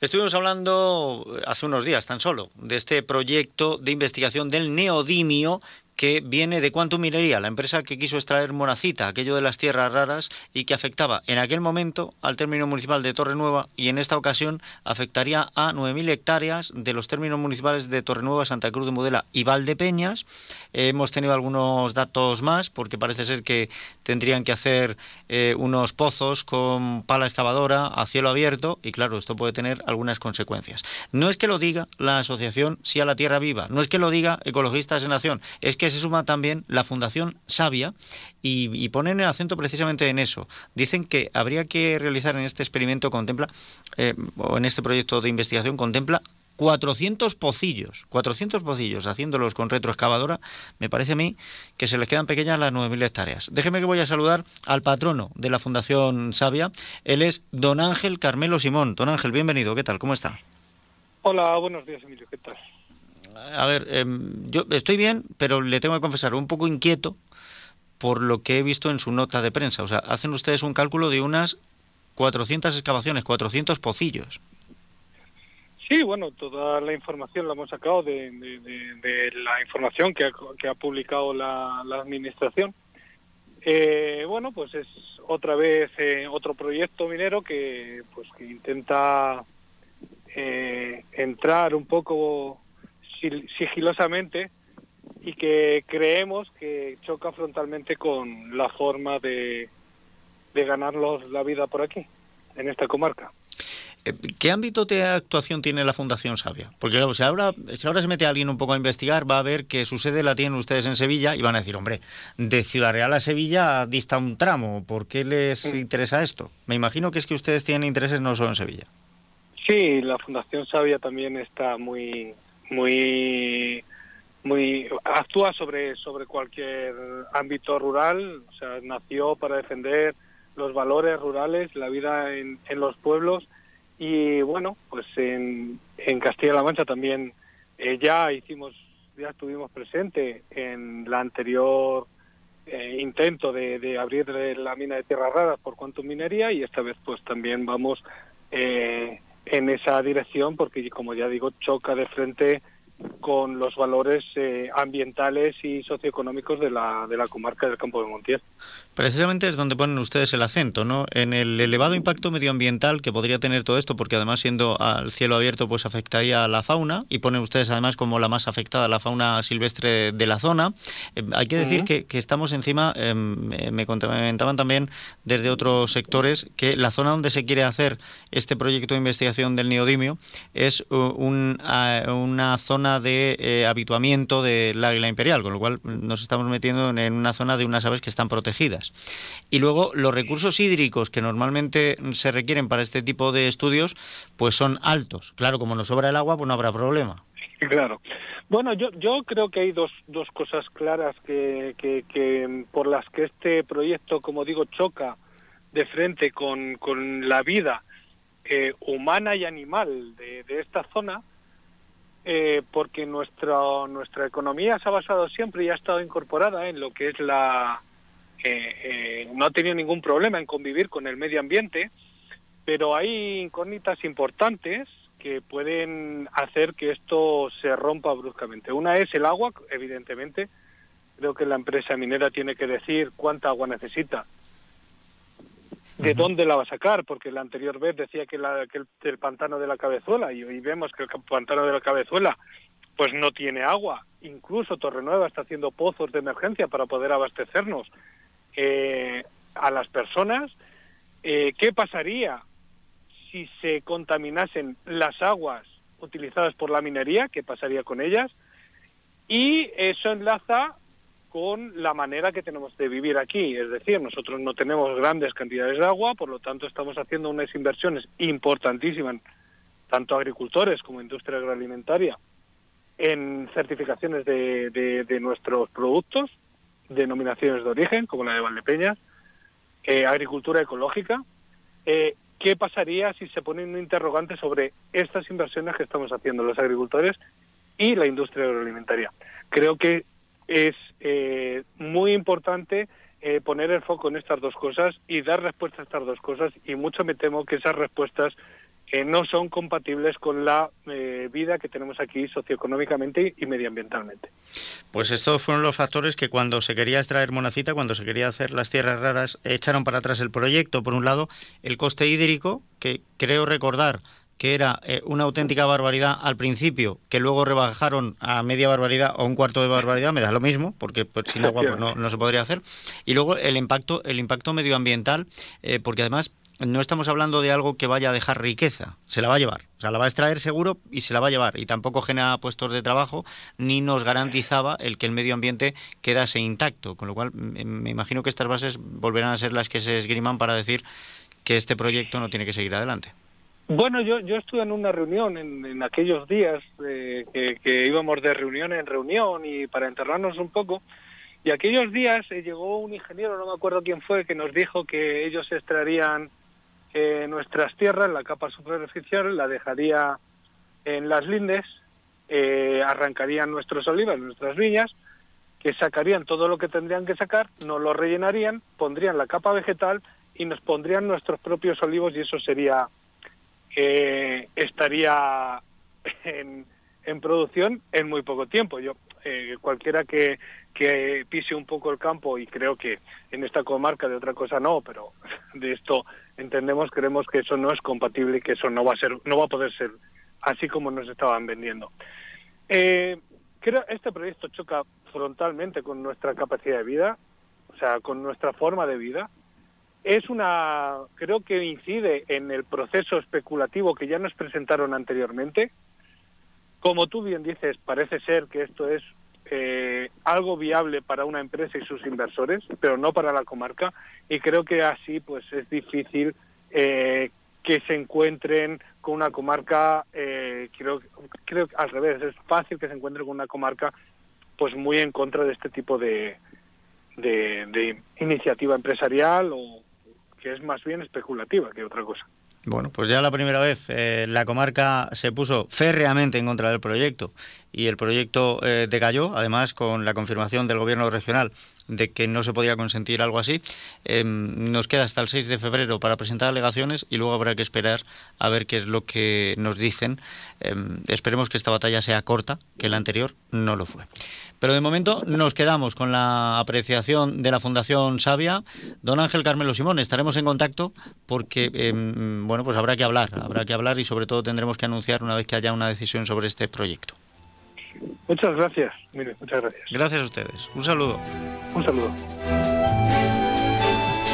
Estuvimos hablando hace unos días tan solo de este proyecto de investigación del neodimio que viene de Quantum Minería, la empresa que quiso extraer monacita, aquello de las tierras raras, y que afectaba en aquel momento al término municipal de Torrenueva y en esta ocasión afectaría a 9.000 hectáreas de los términos municipales de Torrenueva, Santa Cruz de Mudela y Valdepeñas. hemos tenido algunos datos más porque parece ser que tendrían que hacer eh, unos pozos con pala excavadora a cielo abierto y claro, esto puede tener algunas consecuencias. No es que lo diga la asociación Sí a la Tierra Viva, no es que lo diga Ecologistas en Nación, es que se suma también la Fundación Sabia y, ponen el acento precisamente en eso. Dicen que habría que realizar en este experimento, contempla, eh, o en este proyecto de investigación, contempla 400 pocillos, 400 pocillos, haciéndolos con retroexcavadora, me parece a mí que se les quedan pequeñas las 9.000 hectáreas. Déjeme que voy a saludar al patrono de la Fundación Sabia. Él es don Ángel Carmelo Simón. Don Ángel, bienvenido. ¿Qué tal? ¿Cómo está? Hola, buenos días, Emilio. ¿Qué tal? A ver, em, yo estoy bien, pero le tengo que confesar, un poco inquieto por lo que he visto en su nota de prensa. O sea, hacen ustedes un cálculo de unas 400 excavaciones, 400 pocillos. Sí, bueno, toda la información la hemos sacado de, la información que ha, publicado la, Administración. Eh, bueno, pues es otra vez eh, otro proyecto minero que, pues, que intenta eh, entrar un poco sigilosamente y que creemos que choca frontalmente con la forma de, de ganarlos la vida por aquí, en esta comarca. Eh, ¿Qué ámbito de actuación tiene la Fundación Sabia? Porque si, ahora, si ahora se mete alguien un poco a investigar, va a ver que su sede la tienen ustedes en Sevilla y van a decir, hombre, de Ciudad Real a Sevilla dista un tramo, ¿por qué les interesa esto? Me imagino que es que ustedes tienen intereses no solo en Sevilla. Sí, la Fundación Sabia también está muy, muy muy actúa sobre sobre cualquier ámbito rural o sea nació para defender los valores rurales la vida en, en los pueblos y bueno pues en, en Castilla-La Mancha también eh, ya hicimos ya estuvimos presente en la anterior eh, intento de, de, abrir la mina de tierras raras por cuanto minería y esta vez pues también vamos eh, en esa dirección porque, como ya digo, choca de frente con los valores eh, ambientales y socioeconómicos de la, de la comarca del Campo de Montiel. Precisamente es donde ponen ustedes el acento, ¿no? En el elevado impacto medioambiental que podría tener todo esto, porque además siendo al cielo abierto pues afectaría a la fauna y ponen ustedes además como la más afectada la fauna silvestre de la zona. Eh, hay que decir que, estamos encima, eh, me comentaban también desde otros sectores que la zona donde se quiere hacer este proyecto de investigación del neodimio es una zona de eh, habituamiento del águila imperial, con lo cual nos estamos metiendo en una zona de unas aves que están protegidas. Y luego los recursos hídricos que normalmente se requieren para este tipo de estudios, pues son altos. Claro, como nos sobra el agua, pues no habrá problema. Claro. Bueno, yo, yo creo que hay dos, dos cosas claras que, que, por las que este proyecto, como digo, choca de frente con, con la vida eh, humana y animal de, esta zona, eh, porque nuestra, nuestra economía se ha basado siempre y ha estado incorporada en lo que es la, eh, no ha tenido ningún problema en convivir con el medio ambiente, pero hay incógnitas importantes que pueden hacer que esto se rompa bruscamente. Una es el agua, evidentemente. Creo que la empresa minera tiene que decir cuánta agua necesita, de dónde la va a sacar, porque la anterior vez decía que, la, que el, pantano de la cabezuela, y hoy vemos que el pantano de la cabezuela pues no tiene agua. Incluso Torrenueva está haciendo pozos de emergencia para poder abastecernos eh, a las personas. Eh, ¿Qué pasaría si se contaminasen las aguas utilizadas por la minería? ¿Qué pasaría con ellas? Y eso enlaza con la manera que tenemos de vivir aquí. Es decir, nosotros no tenemos grandes cantidades de agua, por lo tanto estamos haciendo unas inversiones importantísimas, tanto agricultores como industria agroalimentaria, en certificaciones de, nuestros productos denominaciones de origen, como la de Valdepeñas, eh, agricultura ecológica. Eh, ¿Qué pasaría si se pone un interrogante sobre estas inversiones que estamos haciendo los agricultores y la industria agroalimentaria? Creo que es eh, muy importante poner el foco en estas dos cosas y dar respuesta a estas dos cosas y mucho me temo que esas respuestas eh, no son compatibles con la eh, vida que tenemos aquí socioeconómicamente y medioambientalmente. Pues estos fueron los factores que cuando se quería extraer monacita, cuando se quería hacer las tierras raras, echaron para atrás el proyecto. Por un lado, el coste hídrico, que creo recordar que era eh, una auténtica barbaridad al principio, que luego rebajaron a media barbaridad o un cuarto de barbaridad, me da lo mismo, porque sin agua pues, no, se podría hacer. Y luego el impacto, el impacto medioambiental, eh, porque además no estamos hablando de algo que vaya a dejar riqueza, se la va a llevar, o sea, la va a extraer seguro y se la va a llevar, y tampoco genera puestos de trabajo, ni nos garantizaba el que el medio ambiente quedase intacto, con lo cual me imagino que estas bases volverán a ser las que se esgriman para decir que este proyecto no tiene que seguir adelante. Bueno, yo, yo estuve en una reunión en, aquellos días eh, que, íbamos de reunión en reunión y para enterrarnos un poco. Y aquellos días eh, llegó un ingeniero, no me acuerdo quién fue, que nos dijo que ellos extraerían eh, nuestras tierras, la capa superficial, la dejaría en las lindes, arrancarían nuestros olivos, nuestras viñas, que sacarían todo lo que tendrían que sacar, nos lo rellenarían, pondrían la capa vegetal y nos pondrían nuestros propios olivos y eso sería eh, estaría en, producción en muy poco tiempo. Yo eh, cualquiera que, que pise un poco el campo y creo que en esta comarca de otra cosa no, pero de esto entendemos, creemos que eso no es compatible y que eso no va a ser, no va a poder ser así como nos estaban vendiendo. Eh, creo este proyecto choca frontalmente con nuestra capacidad de vida, o sea, con nuestra forma de vida es una, creo que incide en el proceso especulativo que ya nos presentaron anteriormente. Como tú bien dices, parece ser que esto es eh, algo viable para una empresa y sus inversores, pero no para la comarca. Y creo que así, pues, es difícil eh, que se encuentren con una comarca. Eh, creo, creo al revés, es fácil que se encuentren con una comarca, pues, muy en contra de este tipo de, de iniciativa empresarial o, que es más bien especulativa que otra cosa. Bueno, pues ya la primera vez eh, la comarca se puso férreamente en contra del proyecto y el proyecto eh, decayó, además con la confirmación del gobierno regional de que no se podía consentir algo así. Em, nos queda hasta el 6 de febrero para presentar alegaciones y luego habrá que esperar a ver qué es lo que nos dicen. Em, esperemos que esta batalla sea corta, que la anterior no lo fue. Pero de momento nos quedamos con la apreciación de la Fundación Sabia. Don Ángel Carmelo Simón, estaremos en contacto porque em, bueno, pues habrá que hablar, habrá que hablar y sobre todo tendremos que anunciar una vez que haya una decisión sobre este proyecto. Muchas gracias. Mire, muchas gracias. Gracias a ustedes. Un saludo. Un saludo.